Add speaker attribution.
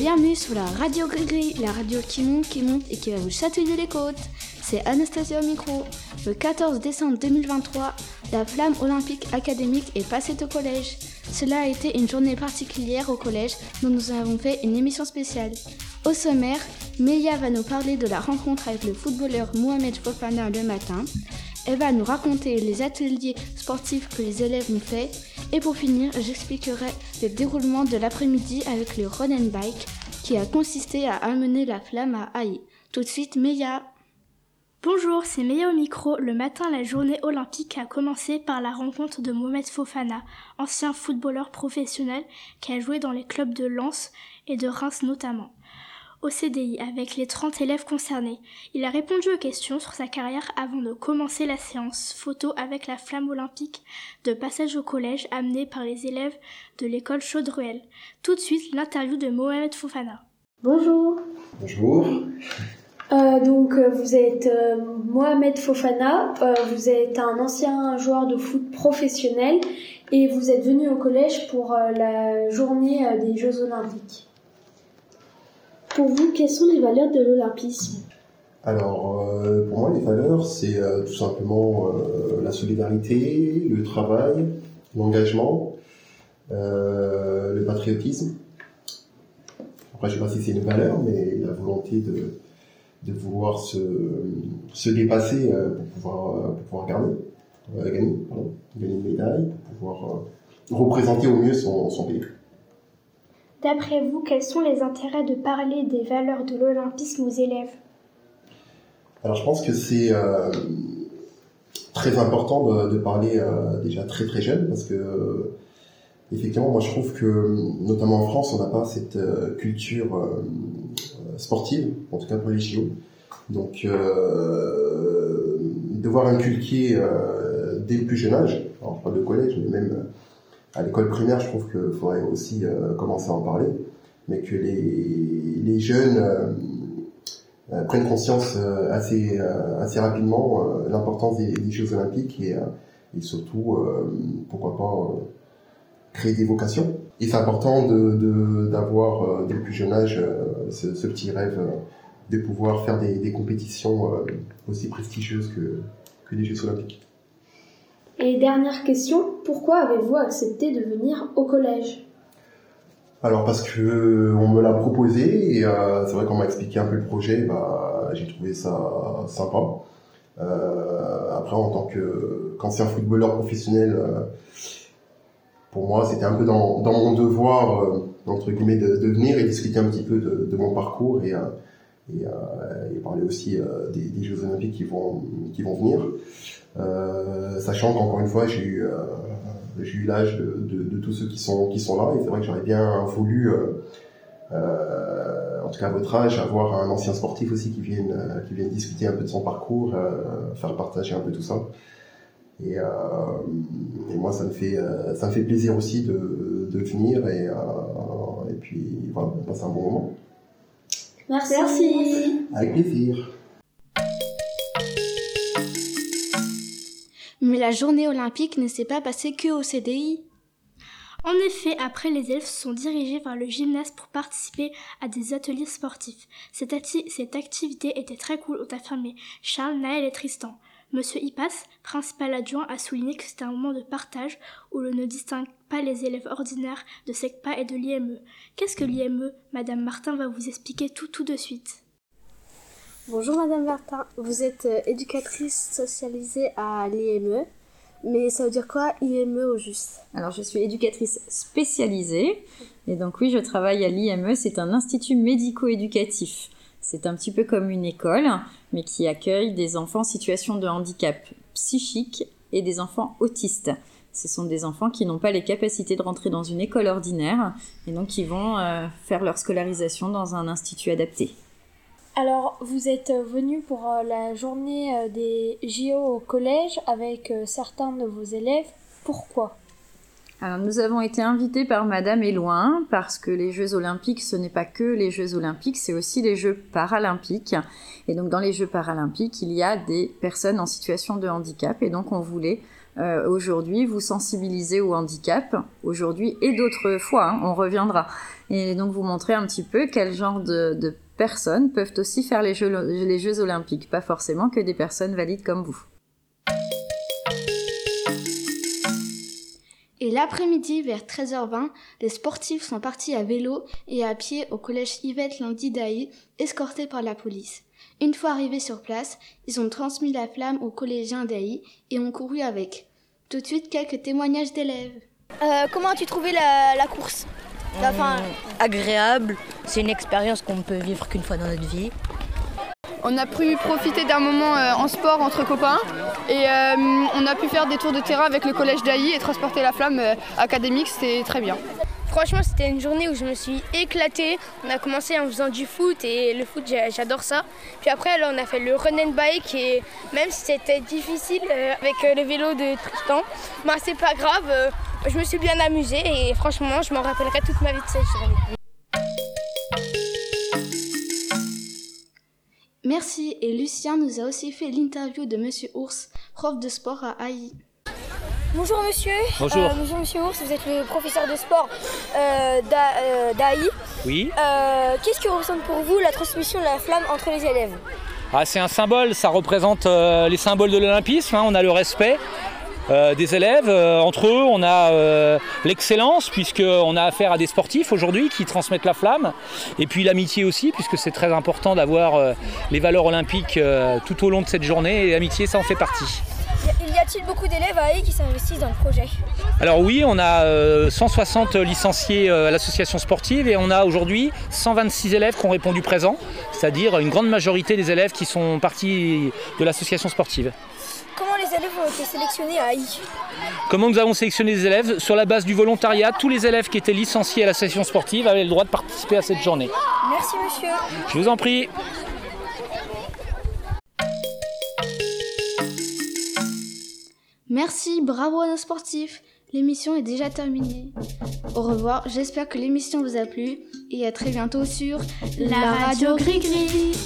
Speaker 1: bienvenue sur la radio Gris, la radio qui monte, qui monte et qui va vous chatouiller les côtes. C'est Anastasia au micro. Le 14 décembre 2023, la flamme olympique académique est passée au collège. Cela a été une journée particulière au collège dont nous avons fait une émission spéciale. Au sommaire, Meia va nous parler de la rencontre avec le footballeur Mohamed Fofana le matin. Elle va nous raconter les ateliers sportifs que les élèves ont fait. Et pour finir, j'expliquerai le déroulement de l'après-midi avec le run and bike qui a consisté à amener la flamme à Haï. Tout de suite, Meia.
Speaker 2: Bonjour, c'est Meia au micro. Le matin, la journée olympique a commencé par la rencontre de Mohamed Fofana, ancien footballeur professionnel qui a joué dans les clubs de Lens et de Reims notamment au CDI avec les 30 élèves concernés. Il a répondu aux questions sur sa carrière avant de commencer la séance photo avec la flamme olympique de passage au collège amenée par les élèves de l'école Chaudruel. Tout de suite, l'interview de Mohamed Fofana.
Speaker 3: Bonjour.
Speaker 4: Bonjour.
Speaker 3: Euh, donc euh, vous êtes euh, Mohamed Fofana, vous êtes un ancien joueur de foot professionnel et vous êtes venu au collège pour la journée des Jeux olympiques. Pour vous, quelles sont les valeurs de l'olympisme
Speaker 4: Alors, euh, pour moi, les valeurs, c'est euh, tout simplement euh, la solidarité, le travail, l'engagement, le patriotisme. Après, je ne sais pas si c'est une valeur, mais la volonté de, de se, se dépasser pour pouvoir, pouvoir gagner, gagner, gagner une médaille, pour pouvoir représenter au mieux son pays.
Speaker 2: D'après vous, quels sont les intérêts de parler des valeurs de l'olympisme aux élèves?
Speaker 4: Alors je pense que c'est euh, très important de, parler euh, déjà très très jeune parce que euh, effectivement moi je trouve que notamment en France on n'a pas cette culture sportive, en tout cas pour les. Donc devoir inculquer dès le plus jeune âge, alors pas de collège mais même à l'école primaire, je trouve qu'il faudrait aussi euh, commencer à en parler, mais que les, les jeunes euh, euh, prennent conscience assez, assez rapidement l'importance des, Jeux Olympiques et, et surtout, pourquoi pas, créer des vocations. Et c'est important d'avoir, de, dès le plus jeune âge, ce, ce, petit rêve de pouvoir faire des, des compétitions aussi prestigieuses que, que les Jeux Olympiques.
Speaker 3: Et dernière question, pourquoi avez-vous accepté de venir au collège?
Speaker 4: Alors parce que on me l'a proposé et euh, c'est vrai qu'on m'a expliqué un peu le projet, bah, j'ai trouvé ça sympa. Euh, après en tant que qu'ancien footballeur professionnel, euh, pour moi c'était un peu dans, dans mon devoir entre guillemets de, venir et discuter un petit peu de, de mon parcours et, et, et, parler aussi des, des, Jeux Olympiques qui vont qui vont venir. Euh, sachant qu'encore une fois, j'ai eu, euh, j'ai eu l'âge de, tous ceux qui sont, qui sont là, et c'est vrai que j'aurais bien voulu, euh, en tout cas à votre âge, avoir un ancien sportif aussi qui vienne, qui vienne discuter un peu de son parcours, faire partager un peu tout ça. Et, euh, moi, ça me fait, ça me fait plaisir aussi de, venir et, euh, et puis voilà, passer un bon moment.
Speaker 3: Merci. Merci.
Speaker 4: Avec plaisir.
Speaker 1: Mais la journée olympique ne s'est pas passée que au CDI.
Speaker 2: En effet, après, les élèves se sont dirigés vers le gymnase pour participer à des ateliers sportifs. Cette, cette activité était très cool, ont affirmé Charles, Naël et Tristan. Monsieur Ipas, principal adjoint, a souligné que c'était un moment de partage où l'on ne distingue pas les élèves ordinaires de SECPA et de l'IME. Qu'est-ce que l'IME Madame Martin va vous expliquer tout tout de suite.
Speaker 5: Bonjour Madame Martin, vous êtes euh, éducatrice socialisée à l'IME, mais ça veut dire quoi IME au juste?
Speaker 6: Alors je suis éducatrice spécialisée, et donc oui, je travaille à l'IME, c'est un institut médico-éducatif. C'est un petit peu comme une école, mais qui accueille des enfants en situation de handicap psychique et des enfants autistes. Ce sont des enfants qui n'ont pas les capacités de rentrer dans une école ordinaire et donc qui vont euh, faire leur scolarisation dans un institut adapté.
Speaker 3: Alors, vous êtes venu pour euh, la journée euh, des JO au collège avec euh, certains de vos élèves. Pourquoi?
Speaker 6: Alors, nous avons été invités par Madame Éloin parce que les Jeux Olympiques, ce n'est pas que les Jeux Olympiques, c'est aussi les Jeux Paralympiques. Et donc, dans les Jeux Paralympiques, il y a des personnes en situation de handicap. Et donc, on voulait euh, aujourd'hui vous sensibiliser au handicap, aujourd'hui et d'autres fois, hein, on reviendra. Et donc, vous montrer un petit peu quel genre de, de personnes peuvent aussi faire les Jeux, les Jeux Olympiques, pas forcément que des personnes valides comme vous.
Speaker 1: Et l'après-midi, vers 13h20, les sportifs sont partis à vélo et à pied au collège Yvette Landy d'Aï, escortés par la police. Une fois arrivés sur place, ils ont transmis la flamme aux collégiens d'Aï et ont couru avec. Tout de suite, quelques témoignages d'élèves.
Speaker 7: Euh, comment as-tu trouvé la, la course? La.
Speaker 8: Agréable, c'est une expérience qu'on ne peut vivre qu'une fois dans notre vie.
Speaker 9: On a pu profiter d'un moment euh, en sport entre copains et euh, on a pu faire des tours de terrain avec le collège d'Aï et transporter la flamme euh, académique, c'était très bien.
Speaker 7: Franchement, c'était une journée où je me suis éclatée. On a commencé en faisant du foot et le foot, j'adore ça. Puis après, on a fait le run and bike et même si c'était difficile avec le vélo de Tristan, bah, c'est pas grave. je me suis bien amusée et franchement, je m'en rappellerai toute ma vie de cette journée.
Speaker 1: Merci et Lucien nous a aussi fait l'interview de Monsieur Ours, prof de sport à AI.
Speaker 7: Bonjour monsieur.
Speaker 10: Bonjour.
Speaker 7: Euh, bonjour monsieur Ours, vous êtes le professeur de sport euh, d'AI.
Speaker 10: Oui.
Speaker 7: Euh, Qu'est-ce que représente pour vous la transmission de la flamme entre les élèves?
Speaker 10: Ah, C'est un symbole, ça représente euh, les symboles de l'olympisme, hein. on a le respect. Euh, des élèves. Euh, entre eux, on a euh, l'excellence, puisqu'on a affaire à des sportifs aujourd'hui qui transmettent la flamme. Et puis l'amitié aussi, puisque c'est très important d'avoir euh, les valeurs olympiques tout au long de cette journée. Et l'amitié, ça en fait partie.
Speaker 7: Y a-t-il beaucoup d'élèves à AI qui s'investissent dans le projet?
Speaker 10: Alors oui, on a euh, 160 licenciés à l'association sportive et on a aujourd'hui 126 élèves qui ont répondu présent, c'est-à-dire une grande majorité des élèves qui sont partis de l'association sportive.
Speaker 7: Comment les élèves ont été sélectionnés à AI
Speaker 10: Comment nous avons sélectionné les élèves Sur la base du volontariat, tous les élèves qui étaient licenciés à l'association sportive avaient le droit de participer à cette journée.
Speaker 7: Merci monsieur.
Speaker 10: Je vous en prie.
Speaker 1: Merci, bravo à nos sportifs. L'émission est déjà terminée. Au revoir, j'espère que l'émission vous a plu et à très bientôt sur
Speaker 2: La radio Gris-Gris.